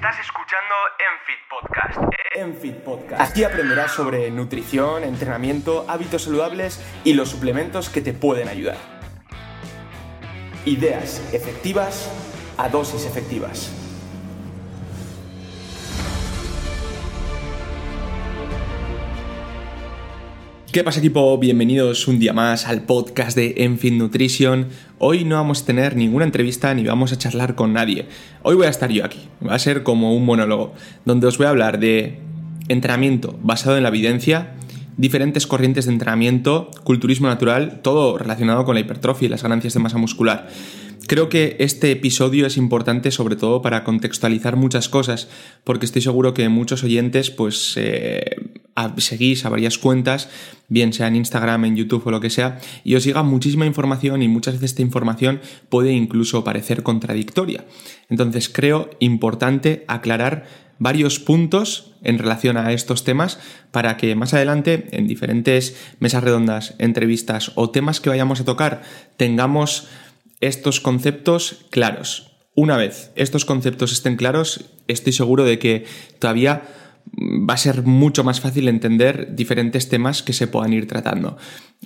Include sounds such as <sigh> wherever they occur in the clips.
Estás escuchando Enfit Podcast. Enfit Podcast. Aquí aprenderás sobre nutrición, entrenamiento, hábitos saludables y los suplementos que te pueden ayudar. Ideas efectivas a dosis efectivas. ¿Qué pasa equipo? Bienvenidos un día más al podcast de Enfit Nutrition. Hoy no vamos a tener ninguna entrevista ni vamos a charlar con nadie. Hoy voy a estar yo aquí. Va a ser como un monólogo, donde os voy a hablar de entrenamiento basado en la evidencia, diferentes corrientes de entrenamiento, culturismo natural, todo relacionado con la hipertrofia y las ganancias de masa muscular. Creo que este episodio es importante sobre todo para contextualizar muchas cosas, porque estoy seguro que muchos oyentes pues eh, seguís a varias cuentas, bien sea en Instagram, en YouTube o lo que sea, y os llega muchísima información y muchas veces esta información puede incluso parecer contradictoria. Entonces creo importante aclarar varios puntos en relación a estos temas para que más adelante en diferentes mesas redondas, entrevistas o temas que vayamos a tocar tengamos estos conceptos claros. Una vez estos conceptos estén claros, estoy seguro de que todavía va a ser mucho más fácil entender diferentes temas que se puedan ir tratando.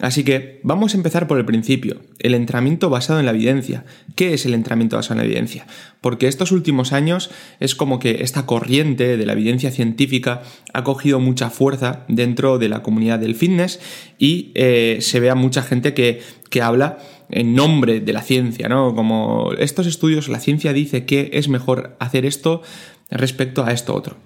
Así que vamos a empezar por el principio, el entrenamiento basado en la evidencia. ¿Qué es el entrenamiento basado en la evidencia? Porque estos últimos años es como que esta corriente de la evidencia científica ha cogido mucha fuerza dentro de la comunidad del fitness y eh, se ve a mucha gente que, que habla en nombre de la ciencia, ¿no? Como estos estudios, la ciencia dice que es mejor hacer esto respecto a esto otro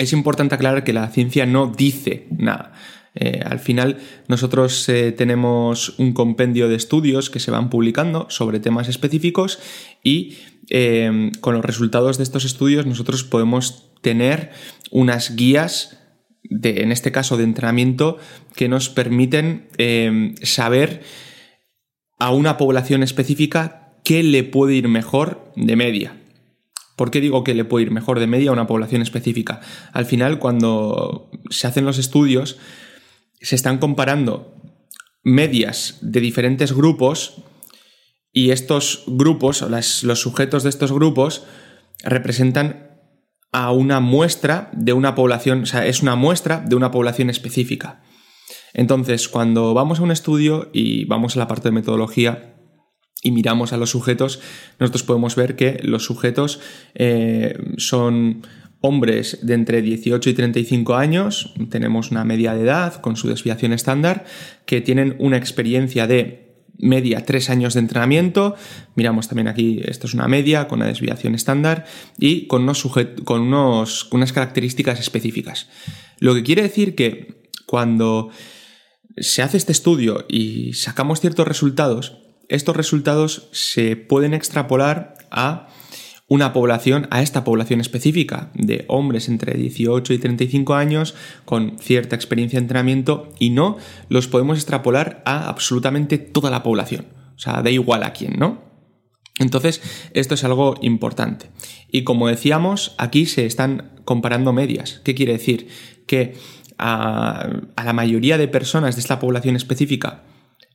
es importante aclarar que la ciencia no dice nada. Eh, al final nosotros eh, tenemos un compendio de estudios que se van publicando sobre temas específicos y eh, con los resultados de estos estudios nosotros podemos tener unas guías de, en este caso de entrenamiento que nos permiten saber a una población específica qué le puede ir mejor de media. ¿Por qué digo que le puede ir mejor de media a una población específica? Al final, cuando se hacen los estudios, se están comparando medias de diferentes grupos y estos grupos, o los sujetos de estos grupos, representan a una muestra de una población, o sea, es una muestra de una población específica. Entonces, cuando vamos a un estudio y vamos a la parte de metodología, y miramos a los sujetos, nosotros podemos ver que los sujetos eh, son hombres de entre 18 y 35 años, tenemos una media de edad con su desviación estándar, que tienen una experiencia de media tres años de entrenamiento, miramos también aquí, esto es una media con una desviación estándar y con, unos con, unos, unas características específicas. Lo que quiere decir que cuando se hace este estudio y sacamos ciertos resultados, estos resultados se pueden extrapolar a una población, a esta población específica de hombres entre 18 y 35 años con cierta experiencia de entrenamiento y no los podemos extrapolar a absolutamente toda la población. O sea, da igual a quién, ¿no? Entonces, esto es algo importante. Y como decíamos, aquí se están comparando medias. ¿Qué quiere decir? Que a, a la mayoría de personas de esta población específica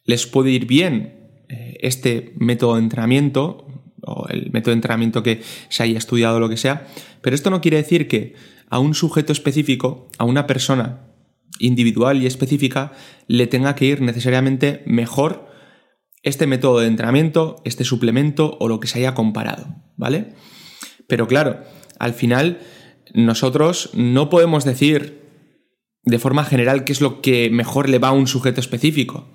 les puede ir bien este método de entrenamiento o el método de entrenamiento que se haya estudiado o lo que sea, pero esto no quiere decir que a un sujeto específico, a una persona individual y específica, le tenga que ir necesariamente mejor este método de entrenamiento, este suplemento o lo que se haya comparado, ¿vale? Pero claro, al final nosotros no podemos decir de forma general qué es lo que mejor le va a un sujeto específico.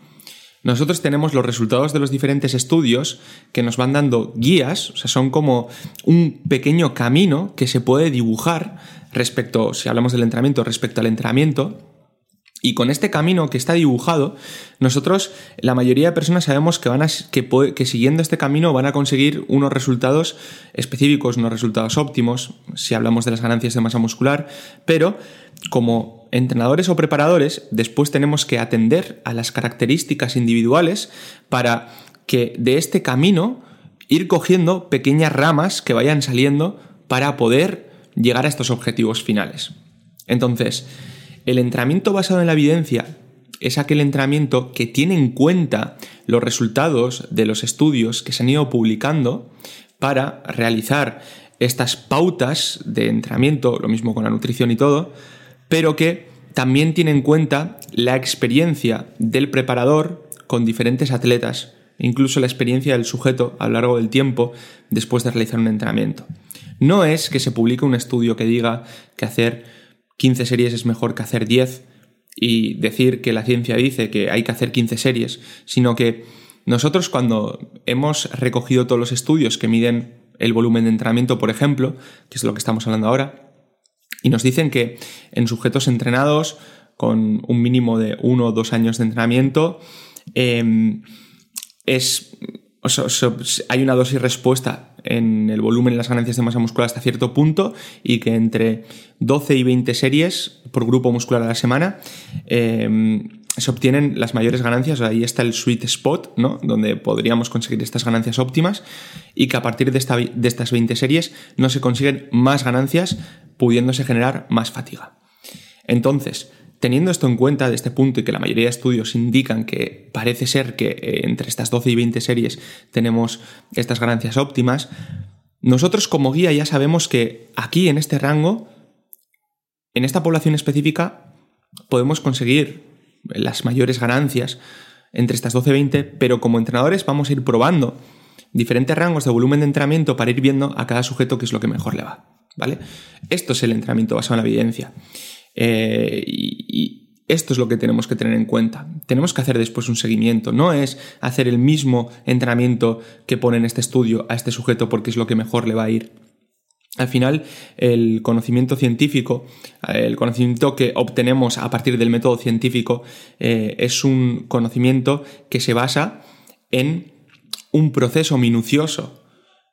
Nosotros tenemos los resultados de los diferentes estudios que nos van dando guías, o sea, son como un pequeño camino que se puede dibujar respecto, si hablamos del entrenamiento, respecto al entrenamiento, Y con este camino que está dibujado, nosotros, la mayoría de personas sabemos que, van a, que, siguiendo este camino van a conseguir unos resultados específicos, unos resultados óptimos, si hablamos de las ganancias de masa muscular, pero como entrenadores o preparadores, después tenemos que atender a las características individuales para que de este camino ir cogiendo pequeñas ramas que vayan saliendo para poder llegar a estos objetivos finales. Entonces, el entrenamiento basado en la evidencia es aquel entrenamiento que tiene en cuenta los resultados de los estudios que se han ido publicando para realizar estas pautas de entrenamiento, lo mismo con la nutrición y todo, pero que también tiene en cuenta la experiencia del preparador con diferentes atletas, incluso la experiencia del sujeto a lo largo del tiempo después de realizar un entrenamiento. No es que se publique un estudio que diga que hacer 15 series es mejor que hacer 10 y decir que la ciencia dice que hay que hacer 15 series, sino que nosotros cuando hemos recogido todos los estudios que miden el volumen de entrenamiento, por ejemplo, que es lo que estamos hablando ahora, y nos dicen que en sujetos entrenados con un mínimo de uno o dos años de entrenamiento, em, es, hay una dosis respuesta en el volumen y las ganancias de masa muscular hasta cierto punto y que entre 12 y 20 series por grupo muscular a la semana em, se obtienen las mayores ganancias, ahí está el sweet spot, ¿no? donde podríamos conseguir estas ganancias óptimas y que a partir de, esta, de estas 20 series no se consiguen más ganancias pudiéndose generar más fatiga. Entonces, Teniendo esto en cuenta de este punto y que la mayoría de estudios indican que parece ser que eh, entre estas 12 y 20 series tenemos estas ganancias óptimas, nosotros como guía ya sabemos que aquí en este rango, en esta población específica, podemos conseguir las mayores ganancias entre estas 12 y 20, pero como entrenadores vamos a ir probando diferentes rangos de volumen de entrenamiento para ir viendo a cada sujeto qué es lo que mejor le va. ¿Vale? Esto es el entrenamiento basado en la evidencia. Eh, y, esto es lo que tenemos que tener en cuenta. Tenemos que hacer después un seguimiento. No es hacer el mismo entrenamiento que pone en este estudio a este sujeto porque es lo que mejor le va a ir. Al final, el conocimiento científico, el conocimiento que obtenemos a partir del método científico, eh, es un conocimiento que se basa en un proceso minucioso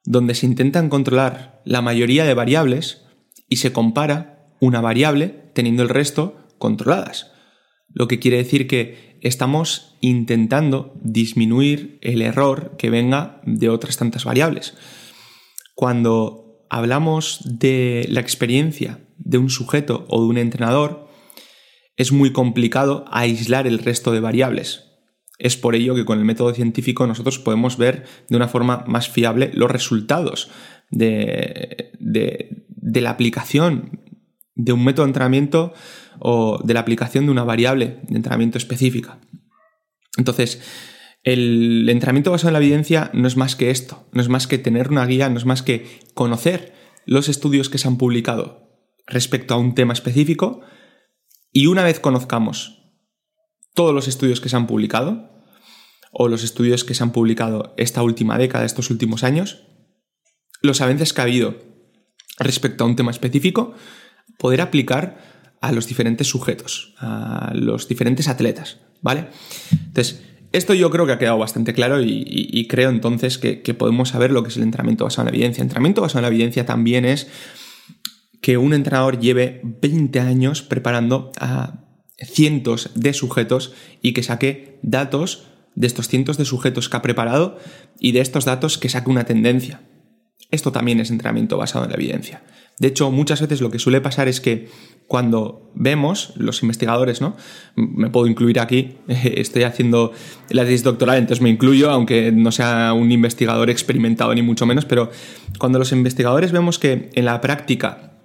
donde se intentan controlar la mayoría de variables y se compara una variable teniendo el resto controladas. Lo que quiere decir que estamos intentando disminuir el error que venga de otras tantas variables. Cuando hablamos de la experiencia de un sujeto o de un entrenador, es muy complicado aislar el resto de variables. Es por ello que con el método científico nosotros podemos ver de una forma más fiable los resultados de, de la aplicación de un método de entrenamiento o de la aplicación de una variable de entrenamiento específica. Entonces, el entrenamiento basado en la evidencia no es más que esto, no es más que tener una guía, no es más que conocer los estudios que se han publicado respecto a un tema específico y una vez conozcamos todos los estudios que se han publicado o los estudios que se han publicado esta última década, estos últimos años, los avances que ha habido respecto a un tema específico, poder aplicar a los diferentes sujetos, a los diferentes atletas, ¿vale? Entonces, esto yo creo que ha quedado bastante claro y, creo entonces que, podemos saber lo que es el entrenamiento basado en la evidencia. El entrenamiento basado en la evidencia también es que un entrenador lleve 20 años preparando a cientos de sujetos y que saque datos de estos cientos de sujetos que ha preparado y de estos datos que saque una tendencia. Esto también es entrenamiento basado en la evidencia. De hecho, muchas veces lo que suele pasar es que cuando vemos, los investigadores, ¿no? Me puedo incluir aquí, <laughs> estoy haciendo la tesis doctoral, entonces me incluyo, aunque no sea un investigador experimentado ni mucho menos, pero cuando los investigadores vemos que en la práctica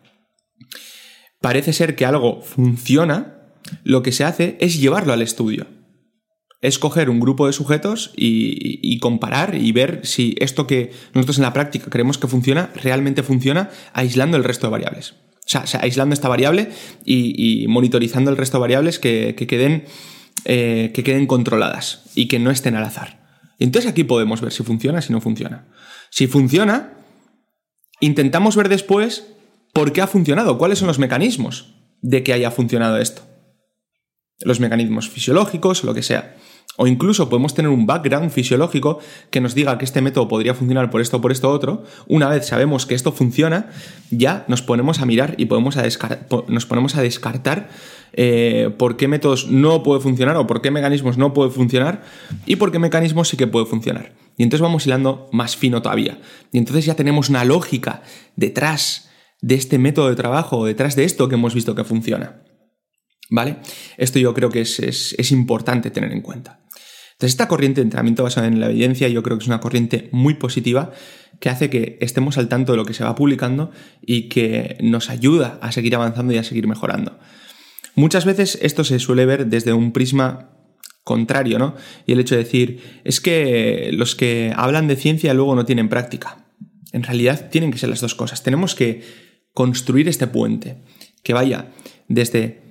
parece ser que algo funciona, lo que se hace es llevarlo al estudio es coger un grupo de sujetos y, comparar y ver si esto que nosotros en la práctica creemos que funciona, realmente funciona aislando el resto de variables. O sea, aislando esta variable y, monitorizando el resto de variables que, queden, eh, que queden controladas y que no estén al azar. Entonces aquí podemos ver si funciona, si no funciona. Si funciona, intentamos ver después por qué ha funcionado, cuáles son los mecanismos de que haya funcionado esto. los mecanismos fisiológicos, lo que sea. O incluso podemos tener un background fisiológico que nos diga que este método podría funcionar por esto o por esto otro. Una vez sabemos que esto funciona, ya nos ponemos a mirar y podemos a nos ponemos a descartar eh, por qué métodos no puede funcionar o por qué mecanismos no puede funcionar y por qué mecanismos sí que puede funcionar. Y entonces vamos hilando más fino todavía. Y entonces ya tenemos una lógica detrás de este método de trabajo, detrás de esto que hemos visto que funciona. ¿Vale? Esto yo creo que es, importante tener en cuenta. Entonces, esta corriente de entrenamiento basada en la evidencia yo creo que es una corriente muy positiva que hace que estemos al tanto de lo que se va publicando y que nos ayuda a seguir avanzando y a seguir mejorando. Muchas veces esto se suele ver desde un prisma contrario, ¿no? Y el hecho de decir, es que los que hablan de ciencia luego no tienen práctica. En realidad tienen que ser las dos cosas. Tenemos que construir este puente que vaya desde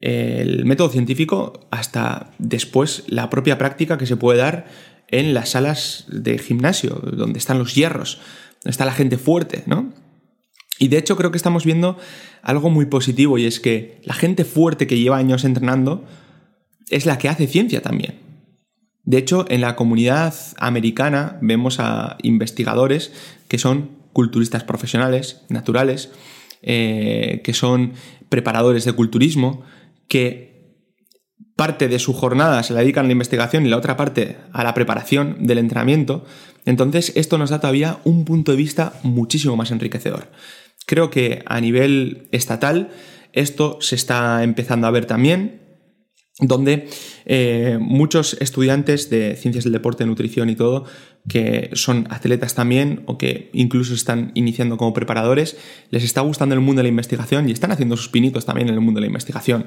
el método científico hasta después la propia práctica que se puede dar en las salas de gimnasio, donde están los hierros, donde está la gente fuerte, ¿no? Y de hecho creo que estamos viendo algo muy positivo y es que la gente fuerte que lleva años entrenando es la que hace ciencia también. De hecho, en la comunidad americana vemos a investigadores que son culturistas profesionales, naturales, eh, que son preparadores de culturismo, que parte de su jornada se la dedican a la investigación y la otra parte a la preparación del entrenamiento, entonces esto nos da todavía un punto de vista muchísimo más enriquecedor. Creo que a nivel estatal esto se está empezando a ver también donde eh, muchos estudiantes de ciencias del deporte, nutrición y todo, que son atletas también o que incluso están iniciando como preparadores, les está gustando el mundo de la investigación y están haciendo sus pinitos también en el mundo de la investigación.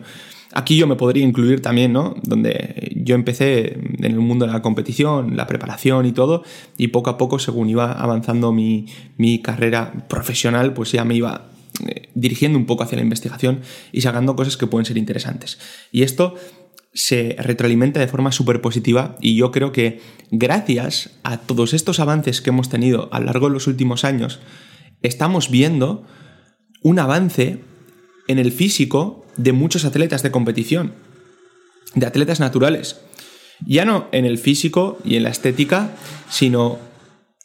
Aquí yo me podría incluir también, ¿no? Donde yo empecé en el mundo de la competición, la preparación y todo, y poco a poco, según iba avanzando mi, mi carrera profesional, pues ya me iba eh, dirigiendo un poco hacia la investigación y sacando cosas que pueden ser interesantes. Y esto se retroalimenta de forma súper positiva y yo creo que gracias a todos estos avances que hemos tenido a lo largo de los últimos años, estamos viendo un avance en el físico de muchos atletas de competición, de atletas naturales. Ya no en el físico y en la estética, sino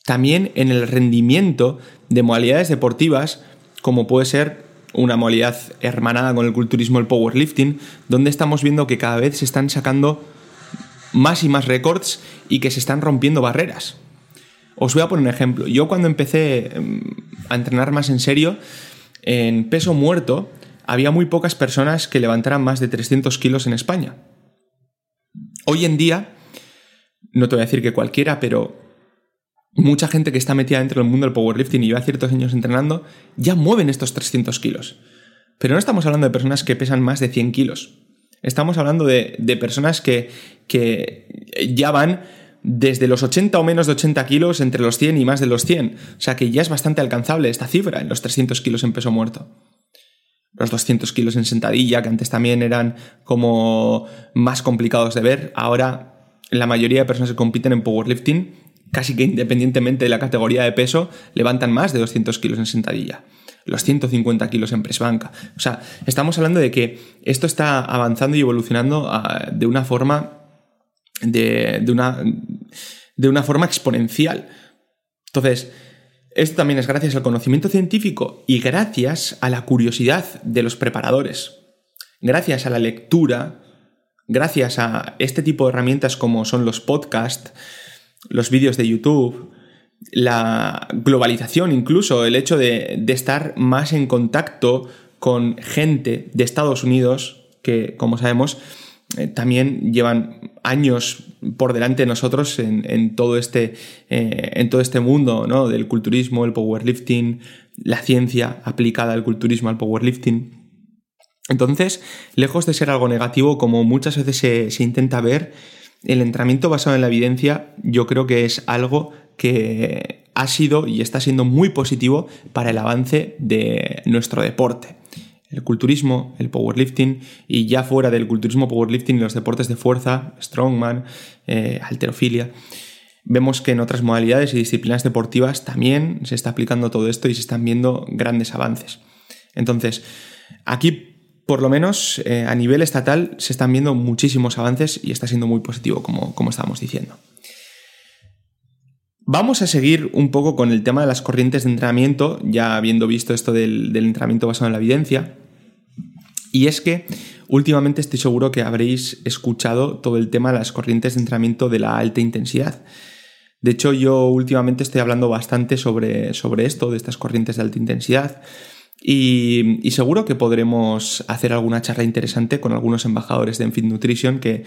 también en el rendimiento de modalidades deportivas como puede ser una modalidad hermanada con el culturismo, el powerlifting, donde estamos viendo que cada vez se están sacando más y más récords y que se están rompiendo barreras. Os voy a poner un ejemplo. Yo cuando empecé em, a entrenar más en serio, en peso muerto, había muy pocas personas que levantaran más de 300 kilos en España. Hoy en día, no te voy a decir que cualquiera, pero mucha gente que está metida dentro del mundo del powerlifting y lleva ciertos años entrenando, ya mueven estos 300 kilos. Pero no estamos hablando de personas que pesan más de 100 kilos. Estamos hablando de, personas que, que, ya van desde los 80 o menos de 80 kilos entre los 100 y más de los 100. O sea que ya es bastante alcanzable esta cifra en los 300 kilos en peso muerto. Los 200 kilos en sentadilla, que antes también eran como más complicados de ver, ahora la mayoría de personas que compiten en powerlifting casi que independientemente de la categoría de peso, levantan más de 200 kilos en sentadilla. Los 150 kilos en press banca. O sea, estamos hablando de que esto está avanzando y evolucionando ah, de una forma. De, una, de una forma exponencial. Entonces, esto también es gracias al conocimiento científico y gracias a la curiosidad de los preparadores. Gracias a la lectura, gracias a este tipo de herramientas como son los podcasts, los vídeos de YouTube, la globalización incluso, el hecho de, estar más en contacto con gente de Estados Unidos, que como sabemos eh, también llevan años por delante de nosotros en, todo, este, eh, en todo este mundo ¿no? del culturismo, el powerlifting, la ciencia aplicada al culturismo, al powerlifting. Entonces, lejos de ser algo negativo, como muchas veces se, se intenta ver, el entrenamiento basado en la evidencia yo creo que es algo que ha sido y está siendo muy positivo para el avance de nuestro deporte. El culturismo, el powerlifting y ya fuera del culturismo, powerlifting, los deportes de fuerza, strongman, eh, alterofilia. Vemos que en otras modalidades y disciplinas deportivas también se está aplicando todo esto y se están viendo grandes avances. Entonces, aquí por lo menos eh, a nivel estatal se están viendo muchísimos avances y está siendo muy positivo, como, como estábamos diciendo. Vamos a seguir un poco con el tema de las corrientes de entrenamiento, ya habiendo visto esto del, del entrenamiento basado en la evidencia. Y es que últimamente estoy seguro que habréis escuchado todo el tema de las corrientes de entrenamiento de la alta intensidad. De hecho, yo últimamente estoy hablando bastante sobre, sobre esto, de estas corrientes de alta intensidad. Y, seguro que podremos hacer alguna charla interesante con algunos embajadores de Enfit Nutrition que,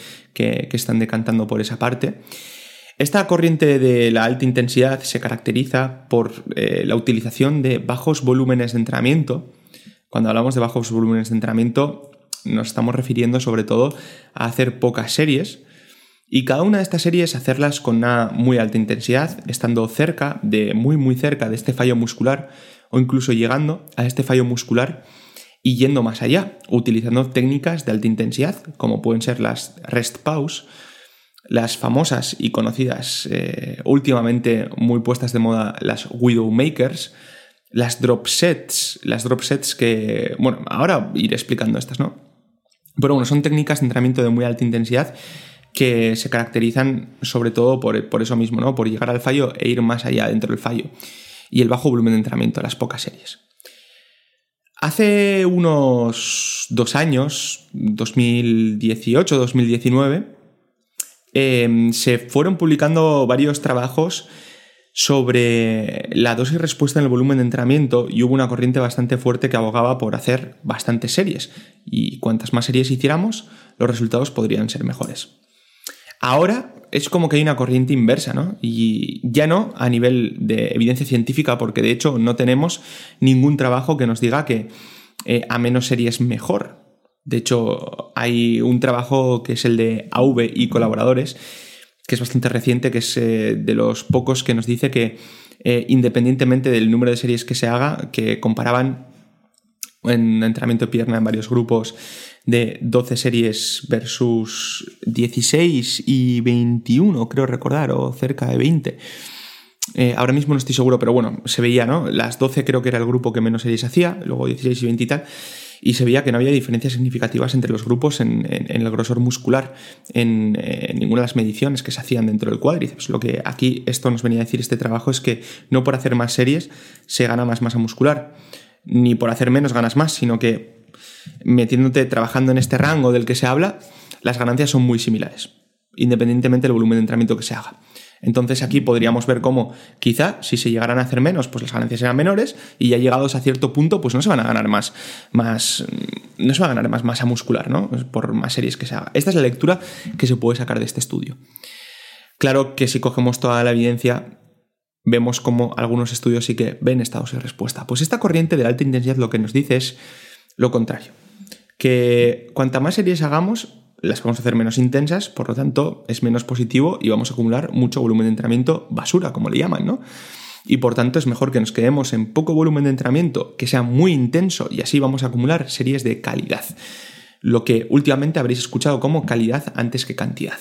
están decantando por esa parte. Esta corriente de la alta intensidad se caracteriza por eh, la utilización de bajos volúmenes de entrenamiento. Cuando hablamos de bajos volúmenes de entrenamiento, nos estamos refiriendo sobre todo a hacer pocas series y cada una de estas series hacerlas con una muy alta intensidad, estando cerca de muy muy cerca de este fallo muscular o incluso llegando a este fallo muscular y yendo más allá, utilizando técnicas de alta intensidad, como pueden ser las rest pause, las famosas y conocidas eh, últimamente muy puestas de moda las Widowmakers, las drop sets, las drop sets que, bueno, ahora iré explicando estas, ¿no? Pero bueno, son técnicas de entrenamiento de muy alta intensidad que se caracterizan sobre todo por, por eso mismo, ¿no? Por llegar al fallo e ir más allá dentro del fallo y el bajo volumen de entrenamiento, las pocas series. Hace unos dos años, 2018-2019, em, se fueron publicando varios trabajos sobre la dosis respuesta en el volumen de entrenamiento y hubo una corriente bastante fuerte que abogaba por hacer bastantes series y cuantas más series hiciéramos, los resultados podrían ser mejores. Ahora es como que hay una corriente inversa, ¿no? Y ya no a nivel de evidencia científica, porque de hecho no tenemos ningún trabajo que nos diga que eh, a menos series mejor. De hecho, hay un trabajo que es el de AV y colaboradores, que es bastante reciente, que es eh, de los pocos que nos dice que eh, independientemente del número de series que se haga, que comparaban en entrenamiento de pierna en varios grupos de 12 series versus 16 y 21, creo recordar, o cerca de 20. Eh, ahora mismo no estoy seguro, pero bueno, se veía, ¿no? Las 12 creo que era el grupo que menos series hacía, luego 16 y 20 y tal, y se veía que no había diferencias significativas entre los grupos en, el grosor muscular, en, en, ninguna de las mediciones que se hacían dentro del cuádriceps. Lo que aquí esto nos venía a decir este trabajo es que no por hacer más series se gana más masa muscular, ni por hacer menos ganas más, sino que metiéndote, trabajando en este rango del que se habla, las ganancias son muy similares, independientemente del volumen de entrenamiento que se haga. Entonces aquí podríamos ver cómo quizá si se llegaran a hacer menos, pues las ganancias serán menores y ya llegados a cierto punto, pues no se van a ganar más, más, no se va a ganar más masa muscular, ¿no? Por más series que se haga. Esta es la lectura que se puede sacar de este estudio. Claro que si cogemos toda la evidencia, vemos como algunos estudios sí que ven estados de respuesta. Pues esta corriente de alta intensidad lo que nos dice es lo contrario, que cuanta más series hagamos, las vamos a hacer menos intensas, por lo tanto es menos positivo y vamos a acumular mucho volumen de entrenamiento basura, como le llaman, ¿no? Y por tanto es mejor que nos quedemos en poco volumen de entrenamiento, que sea muy intenso y así vamos a acumular series de calidad. Lo que últimamente habréis escuchado como calidad antes que cantidad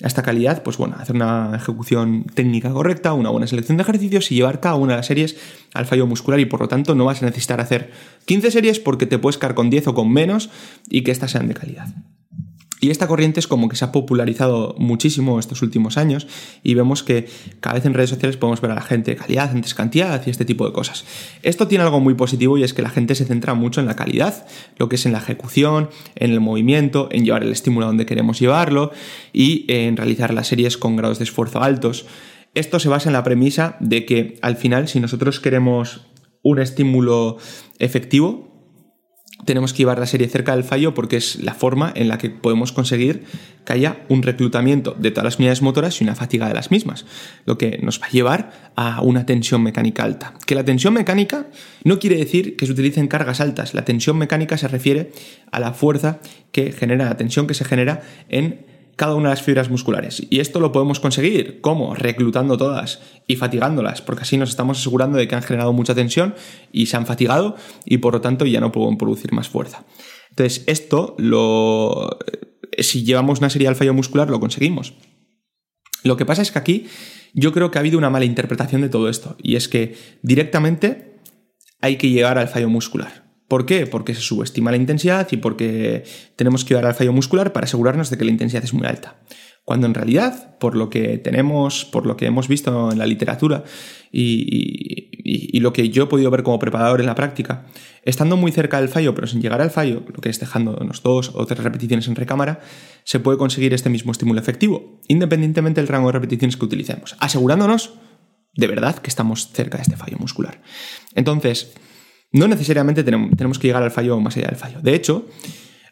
esta calidad, pues bueno, hacer una ejecución técnica correcta, una buena selección de ejercicios y llevar cada una de las series al fallo muscular y por lo tanto no vas a necesitar hacer 15 series porque te puedes caer con 10 o con menos y que estas sean de calidad. Y esta corriente es como que se ha popularizado muchísimo estos últimos años y vemos que cada vez en redes sociales podemos ver a la gente calidad antes cantidad y este tipo de cosas. Esto tiene algo muy positivo y es que la gente se centra mucho en la calidad, lo que es en la ejecución, en el movimiento, en llevar el estímulo donde queremos llevarlo y en realizar las series con grados de esfuerzo altos. Esto se basa en la premisa de que al final si nosotros queremos un estímulo efectivo, tenemos que llevar la serie cerca del fallo porque es la forma en la que podemos conseguir que haya un reclutamiento de todas las unidades motoras y una fatiga de las mismas, lo que nos va a llevar a una tensión mecánica alta. Que la tensión mecánica no quiere decir que se utilicen cargas altas, la tensión mecánica se refiere a la fuerza que genera, la tensión que se genera en cada una de las fibras musculares. Y esto lo podemos conseguir, ¿cómo? Reclutando todas y fatigándolas, porque así nos estamos asegurando de que han generado mucha tensión y se han fatigado y por lo tanto ya no pueden producir más fuerza. Entonces, esto lo. Si llevamos una serie al fallo muscular, lo conseguimos. Lo que pasa es que aquí yo creo que ha habido una mala interpretación de todo esto, y es que directamente hay que llegar al fallo muscular. ¿Por qué? Porque se subestima la intensidad y porque tenemos que dar al fallo muscular para asegurarnos de que la intensidad es muy alta. Cuando en realidad, por lo que tenemos, por lo que hemos visto en la literatura y, lo que yo he podido ver como preparador en la práctica, estando muy cerca del fallo, pero sin llegar al fallo, lo que es dejándonos dos o tres repeticiones en recámara, se puede conseguir este mismo estímulo efectivo, independientemente del rango de repeticiones que utilicemos, asegurándonos de verdad que estamos cerca de este fallo muscular. Entonces, no necesariamente tenemos, que llegar al fallo o más allá del fallo. De hecho,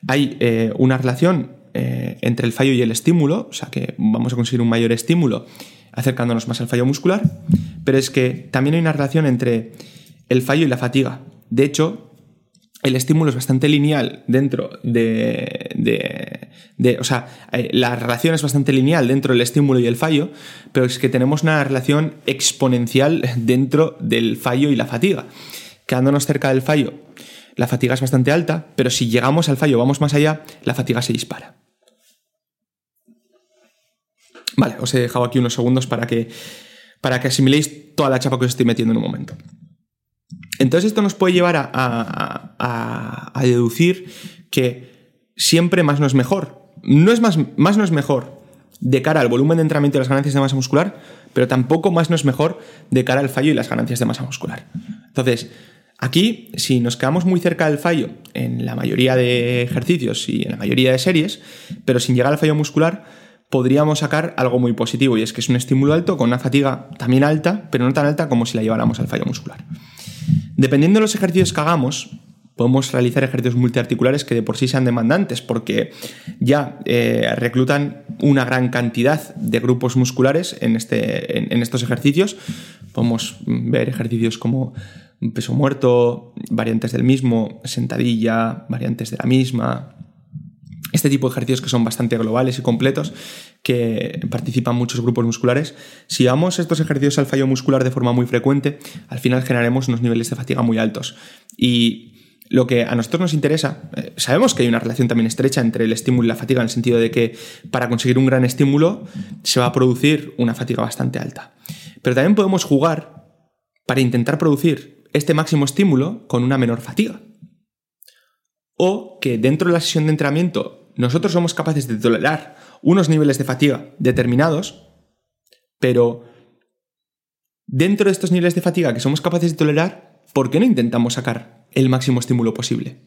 hay eh, una relación eh, entre el fallo y el estímulo, o sea que vamos a conseguir un mayor estímulo acercándonos más al fallo muscular, pero es que también hay una relación entre el fallo y la fatiga. De hecho, el estímulo es bastante lineal dentro de, de, o sea, eh, la relación es bastante lineal dentro del estímulo y el fallo, pero es que tenemos una relación exponencial dentro del fallo y la fatiga quedándonos cerca del fallo, la fatiga es bastante alta, pero si llegamos al fallo, vamos más allá, la fatiga se dispara. Vale, os he dejado aquí unos segundos para que, para que asimiléis toda la chapa que os estoy metiendo en un momento. Entonces esto nos puede llevar a, deducir que siempre más no es mejor. No es más, más no es mejor de cara al volumen de entrenamiento y las ganancias de masa muscular, pero tampoco más no es mejor de cara al fallo y las ganancias de masa muscular. Entonces, Aquí, si nos quedamos muy cerca del fallo en la mayoría de ejercicios y en la mayoría de series, pero sin llegar al fallo muscular, podríamos sacar algo muy positivo y es que es un estímulo alto con una fatiga también alta, pero no tan alta como si la lleváramos al fallo muscular. Dependiendo de los ejercicios que hagamos, podemos realizar ejercicios multiarticulares que de por sí sean demandantes porque ya eh, reclutan una gran cantidad de grupos musculares en, este, en estos ejercicios. Podemos ver ejercicios como peso muerto, variantes del mismo, sentadilla, variantes de la misma. Este tipo de ejercicios que son bastante globales y completos, que participan muchos grupos musculares. Si damos estos ejercicios al fallo muscular de forma muy frecuente, al final generaremos unos niveles de fatiga muy altos. Y lo que a nosotros nos interesa, eh, sabemos que hay una relación también estrecha entre el estímulo y la fatiga, en el sentido de que para conseguir un gran estímulo se va a producir una fatiga bastante alta. Pero también podemos jugar para intentar producir este máximo estímulo con una menor fatiga. O que dentro de la sesión de entrenamiento nosotros somos capaces de tolerar unos niveles de fatiga determinados, pero dentro de estos niveles de fatiga que somos capaces de tolerar, ¿por qué no intentamos sacar el máximo estímulo posible?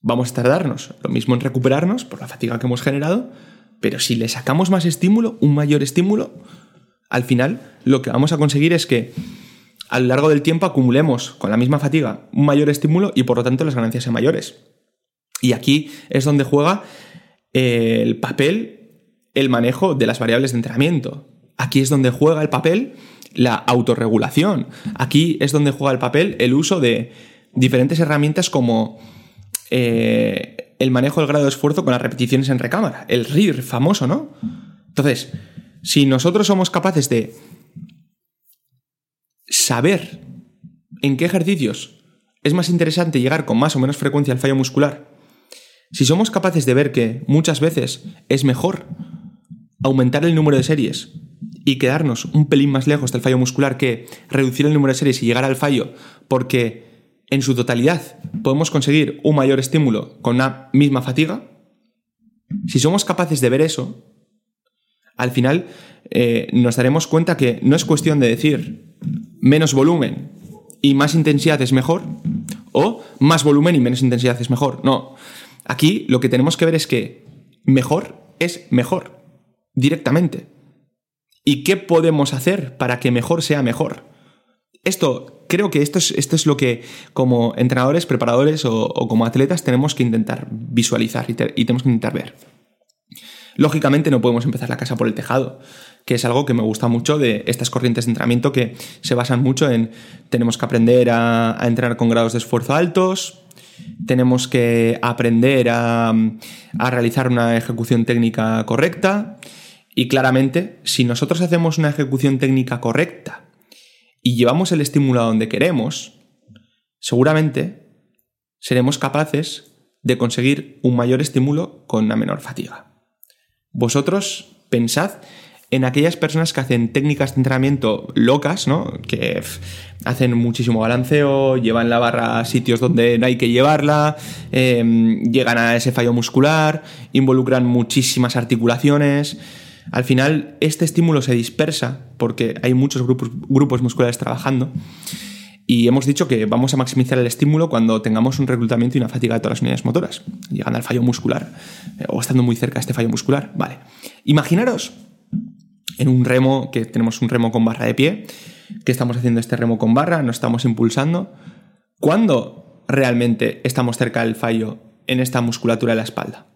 Vamos a tardarnos lo mismo en recuperarnos por la fatiga que hemos generado, pero si le sacamos más estímulo, un mayor estímulo, al final lo que vamos a conseguir es que a lo largo del tiempo acumulemos con la misma fatiga un mayor estímulo y por lo tanto las ganancias sean mayores. Y aquí es donde juega eh, el papel el manejo de las variables de entrenamiento. Aquí es donde juega el papel la autorregulación. Aquí es donde juega el papel el uso de diferentes herramientas como eh, el manejo del grado de esfuerzo con las repeticiones en recámara, el RIR famoso, ¿no? Entonces, si nosotros somos capaces de saber en qué ejercicios es más interesante llegar con más o menos frecuencia al fallo muscular, si somos capaces de ver que muchas veces es mejor aumentar el número de series y quedarnos un pelín más lejos del fallo muscular que reducir el número de series y llegar al fallo, porque en su totalidad podemos conseguir un mayor estímulo con una misma fatiga, si somos capaces de ver eso, al final eh, nos daremos cuenta que no es cuestión de decir menos volumen y más intensidad es mejor, o más volumen y menos intensidad es mejor. No, aquí lo que tenemos que ver es que mejor es mejor, directamente. ¿Y qué podemos hacer para que mejor sea mejor? Esto, creo que esto es, esto es lo que como entrenadores, preparadores o, como atletas tenemos que intentar visualizar y, y tenemos que intentar ver. Lógicamente no podemos empezar la casa por el tejado, que es algo que me gusta mucho de estas corrientes de entrenamiento que se basan mucho en tenemos que aprender a, entrenar con grados de esfuerzo altos, tenemos que aprender a, a realizar una ejecución técnica correcta y claramente si nosotros hacemos una ejecución técnica correcta y llevamos el estímulo a donde queremos, seguramente seremos capaces de conseguir un mayor estímulo con una menor fatiga. Vosotros pensad en aquellas personas que hacen técnicas de entrenamiento locas, ¿no? Que hacen muchísimo balanceo, llevan la barra a sitios donde no hay que llevarla, eh, llegan a ese fallo muscular, involucran muchísimas articulaciones. Al final, este estímulo se dispersa porque hay muchos grupos, grupos musculares trabajando. Y hemos dicho que vamos a maximizar el estímulo cuando tengamos un reclutamiento y una fatiga de todas las unidades motoras, llegando al fallo muscular eh, o estando muy cerca de este fallo muscular. Vale. Imaginaros en un remo, que tenemos un remo con barra de pie, que estamos haciendo este remo con barra, nos estamos impulsando. ¿Cuándo realmente estamos cerca del fallo en esta musculatura de la espalda?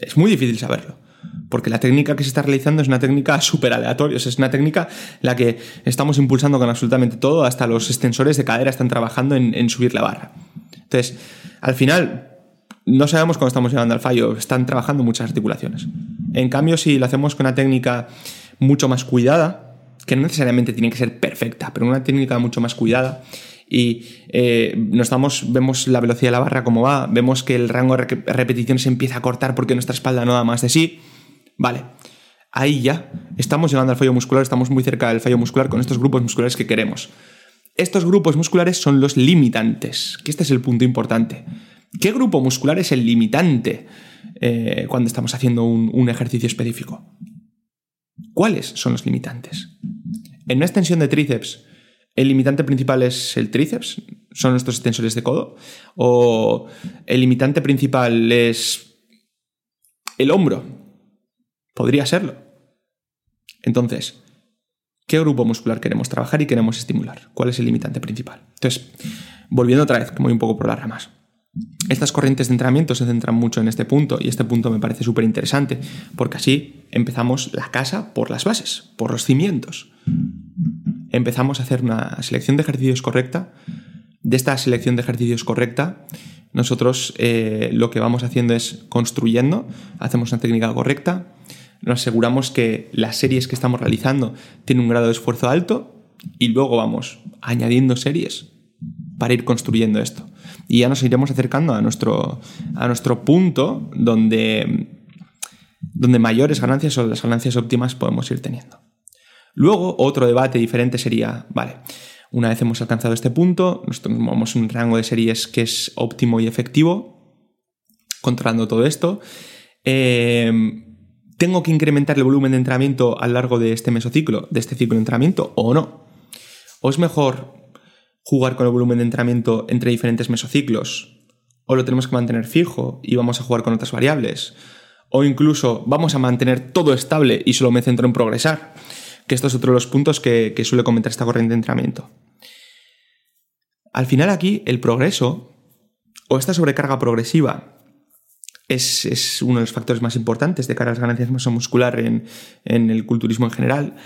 Es muy difícil saberlo porque la técnica que se está realizando es una técnica súper aleatoria, es una técnica en la que estamos impulsando con absolutamente todo, hasta los extensores de cadera están trabajando en, en subir la barra. Entonces, al final, no sabemos cuándo estamos llegando al fallo, están trabajando muchas articulaciones. En cambio, si lo hacemos con una técnica mucho más cuidada, que no necesariamente tiene que ser perfecta, pero una técnica mucho más cuidada, y eh, nos damos, vemos la velocidad de la barra como va, vemos que el rango de repeticiones se empieza a cortar porque nuestra espalda no da más de sí, Vale, ahí ya estamos llegando al fallo muscular, estamos muy cerca del fallo muscular con estos grupos musculares que queremos. Estos grupos musculares son los limitantes, que este es el punto importante. ¿Qué grupo muscular es el limitante eh, cuando estamos haciendo un, un ejercicio específico? ¿Cuáles son los limitantes? En una extensión de tríceps, ¿el limitante principal es el tríceps? ¿Son nuestros extensores de codo? ¿O el limitante principal es el hombro? Podría serlo. Entonces, ¿qué grupo muscular queremos trabajar y queremos estimular? ¿Cuál es el limitante principal? Entonces, volviendo otra vez, que voy un poco por las ramas. Estas corrientes de entrenamiento se centran mucho en este punto y este punto me parece súper interesante porque así empezamos la casa por las bases, por los cimientos. Empezamos a hacer una selección de ejercicios correcta. De esta selección de ejercicios correcta, nosotros eh, lo que vamos haciendo es construyendo, hacemos una técnica correcta, nos aseguramos que las series que estamos realizando tienen un grado de esfuerzo alto y luego vamos añadiendo series para ir construyendo esto. Y ya nos iremos acercando a nuestro, a nuestro punto donde, donde mayores ganancias o las ganancias óptimas podemos ir teniendo. Luego, otro debate diferente sería, vale, una vez hemos alcanzado este punto, nos tomamos un rango de series que es óptimo y efectivo, controlando todo esto. Eh, ¿Tengo que incrementar el volumen de entrenamiento a lo largo de este mesociclo, de este ciclo de entrenamiento o no? ¿O es mejor jugar con el volumen de entrenamiento entre diferentes mesociclos? ¿O lo tenemos que mantener fijo y vamos a jugar con otras variables? ¿O incluso vamos a mantener todo estable y solo me centro en progresar? Que esto es otro de los puntos que, suele comentar esta corriente de entrenamiento. Al final aquí el progreso o esta sobrecarga progresiva es, uno de los factores más importantes de cara a las ganancias de masa muscular en, el culturismo en general,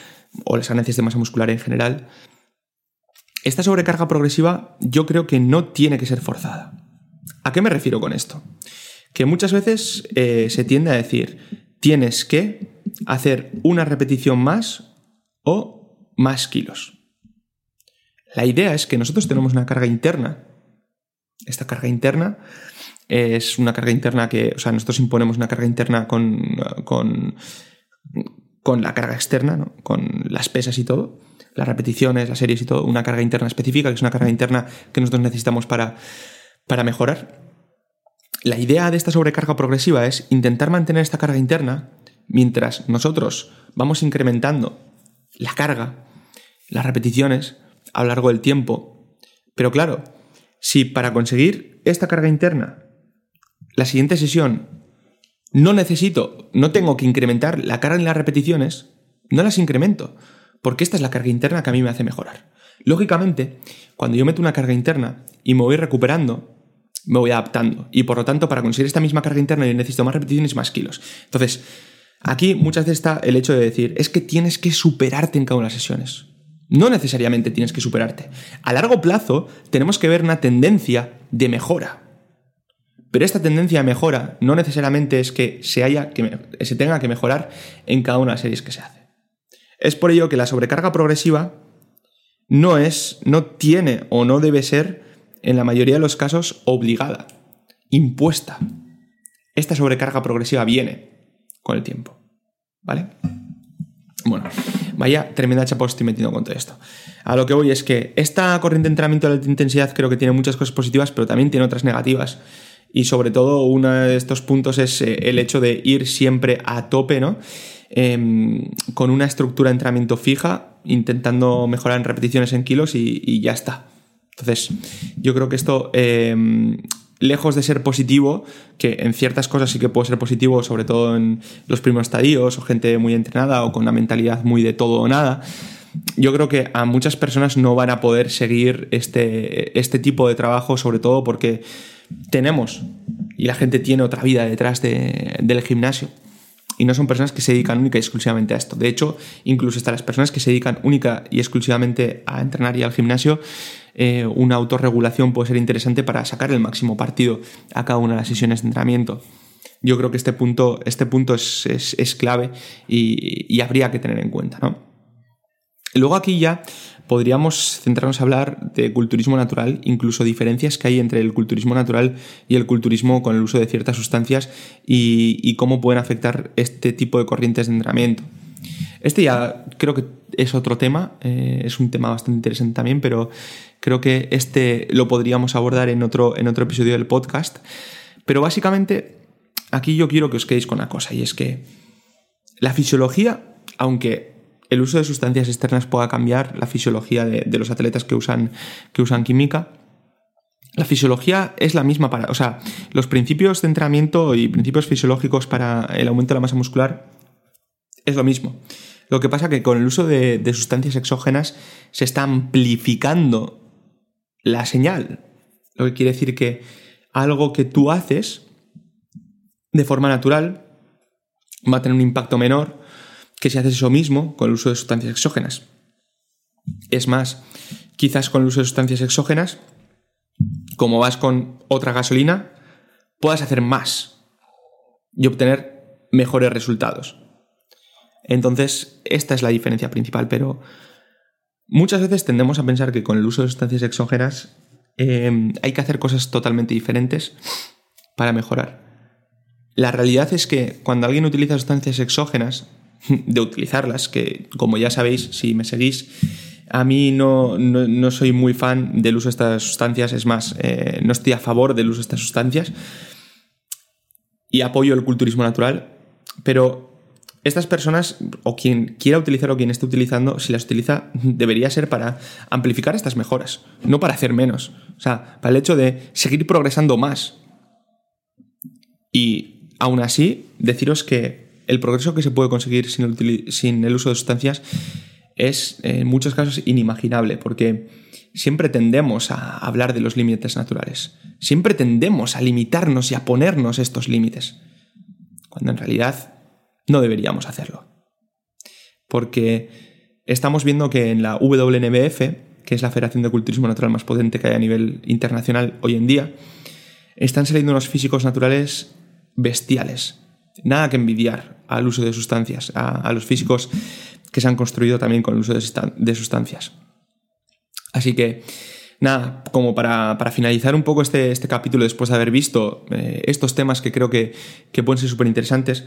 o las ganancias de masa muscular en general. Esta sobrecarga progresiva yo creo que no tiene que ser forzada. ¿A qué me refiero con esto? Que muchas veces eh, se tiende a decir, tienes que hacer una repetición más o más kilos. La idea es que nosotros tenemos una carga interna. Esta carga interna es una carga interna que, o sea, nosotros imponemos una carga interna con, con, con la carga externa, ¿no? con las pesas y todo, las repeticiones, las series y todo, una carga interna específica, que es una carga interna que nosotros necesitamos para, para mejorar. La idea de esta sobrecarga progresiva es intentar mantener esta carga interna mientras nosotros vamos incrementando la carga, las repeticiones a lo largo del tiempo. Pero claro, si para conseguir esta carga interna la siguiente sesión no necesito, no tengo que incrementar la carga en las repeticiones, no las incremento, porque esta es la carga interna que a mí me hace mejorar. Lógicamente, cuando yo meto una carga interna y me voy recuperando, me voy adaptando. Y por lo tanto, para conseguir esta misma carga interna yo necesito más repeticiones y más kilos. Entonces, aquí muchas veces está el hecho de decir, es que tienes que superarte en cada una de las sesiones. No necesariamente tienes que superarte. A largo plazo tenemos que ver una tendencia de mejora. Pero esta tendencia de mejora no necesariamente es que se, haya que se tenga que mejorar en cada una de las series que se hace. Es por ello que la sobrecarga progresiva no es, no tiene o no debe ser, en la mayoría de los casos, obligada, impuesta. Esta sobrecarga progresiva viene con el tiempo. ¿Vale? Bueno, vaya tremenda chapa estoy metiendo con todo esto. A lo que voy es que esta corriente de entrenamiento de alta intensidad creo que tiene muchas cosas positivas, pero también tiene otras negativas. Y sobre todo, uno de estos puntos es eh, el hecho de ir siempre a tope, ¿no? Em, con una estructura de entrenamiento fija, intentando mejorar en repeticiones en kilos y, ya está. Entonces, yo creo que esto, em, lejos de ser positivo, que en ciertas cosas sí que puede ser positivo, sobre todo en los primeros estadios o gente muy entrenada o con una mentalidad muy de todo o nada, yo creo que a muchas personas no van a poder seguir este, este tipo de trabajo, sobre todo porque tenemos y la gente tiene otra vida detrás del gimnasio. Y no son personas que se dedican única y exclusivamente a esto. De hecho, incluso hasta las personas que se dedican única y exclusivamente a entrenar y al gimnasio, eh, una autorregulación puede ser interesante para sacar el máximo partido a cada una de las sesiones de entrenamiento. Yo creo que este punto, este punto es, clave y, habría que tener en cuenta. Luego aquí ya podríamos centrarnos a hablar de culturismo natural, incluso diferencias que hay entre el culturismo natural y el culturismo con el uso de ciertas sustancias y, cómo pueden afectar este tipo de corrientes de entrenamiento. Este ya creo que es otro tema, eh, es un tema bastante interesante también, pero creo que este lo podríamos abordar en otro, en otro episodio del podcast. Pero básicamente, aquí yo quiero que os quedéis con una cosa, y es que la fisiología, aunque el uso de sustancias externas pueda cambiar la fisiología de, los atletas que usan, química. La fisiología es la misma para, o sea, los principios de entrenamiento y principios fisiológicos para el aumento de la masa muscular es lo mismo. Lo que pasa que con el uso de, de sustancias exógenas se está amplificando la señal. Lo que quiere decir que algo que tú haces de forma natural va a tener un impacto menor que si haces eso mismo con el uso de sustancias exógenas. Es más, quizás con el uso de sustancias exógenas, como vas con otra gasolina, puedas hacer más y obtener mejores resultados. Entonces, esta es la diferencia principal, pero muchas veces tendemos a pensar que con el uso de sustancias exógenas em, hay que hacer cosas totalmente diferentes para mejorar. La realidad es que cuando alguien utiliza sustancias exógenas, <laughs> de utilizarlas, que como ya sabéis, si me seguís, a mí no, no, soy muy fan del uso de estas sustancias, es más, eh, no estoy a favor del uso de estas sustancias y apoyo el culturismo natural, pero estas personas, o quien quiera utilizar o quien esté utilizando, si las utiliza, <laughs> debería ser para amplificar estas mejoras, no para hacer menos. O sea, para el hecho de seguir progresando más. Y aún así, deciros que el progreso que se puede conseguir sin el, uso de sustancias es en muchos casos inimaginable, porque siempre tendemos a hablar de los límites naturales, siempre tendemos a limitarnos y a ponernos estos límites, cuando en realidad no deberíamos hacerlo. Porque estamos viendo que en la WNBF, que es la Federación de Culturismo Natural más potente que hay a nivel internacional hoy en día, están saliendo unos físicos naturales bestiales, nada que envidiar al uso de sustancias, a, los físicos que se han construido también con el uso de, sustancias. Así que, nada, como para, finalizar un poco este, este, capítulo después de haber visto eh, estos temas que creo que, pueden ser súper interesantes,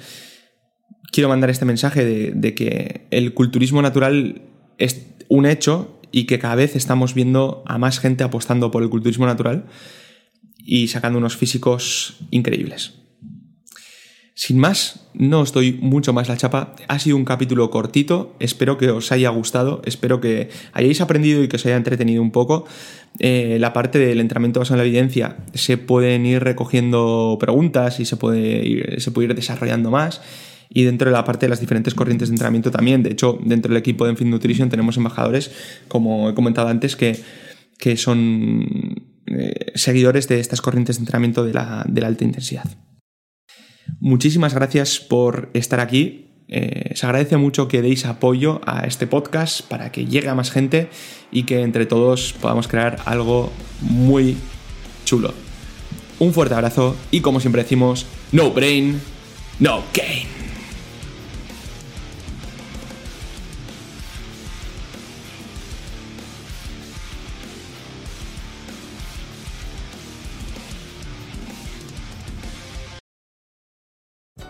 quiero mandar este mensaje de que el culturismo natural es un hecho y que cada vez estamos viendo a más gente apostando por el culturismo natural y sacando unos físicos increíbles. Sin más, no os doy mucho más la chapa. Ha sido un capítulo cortito. Espero que os haya gustado. Espero que hayáis aprendido y que os haya entretenido un poco. Eh, la parte del entrenamiento basado en la evidencia se pueden ir recogiendo preguntas y se puede ir, desarrollando más. Y dentro de la parte de las diferentes corrientes de entrenamiento también. De hecho, dentro del equipo de Enfit Nutrition tenemos embajadores, como he comentado antes, que, que son eh, seguidores de estas corrientes de entrenamiento de la alta intensidad. Muchísimas gracias por estar aquí. Eh, se agradece mucho que deis apoyo a este podcast para que llegue a más gente y que entre todos podamos crear algo muy chulo. Un fuerte abrazo y como siempre decimos, no brain, no gain.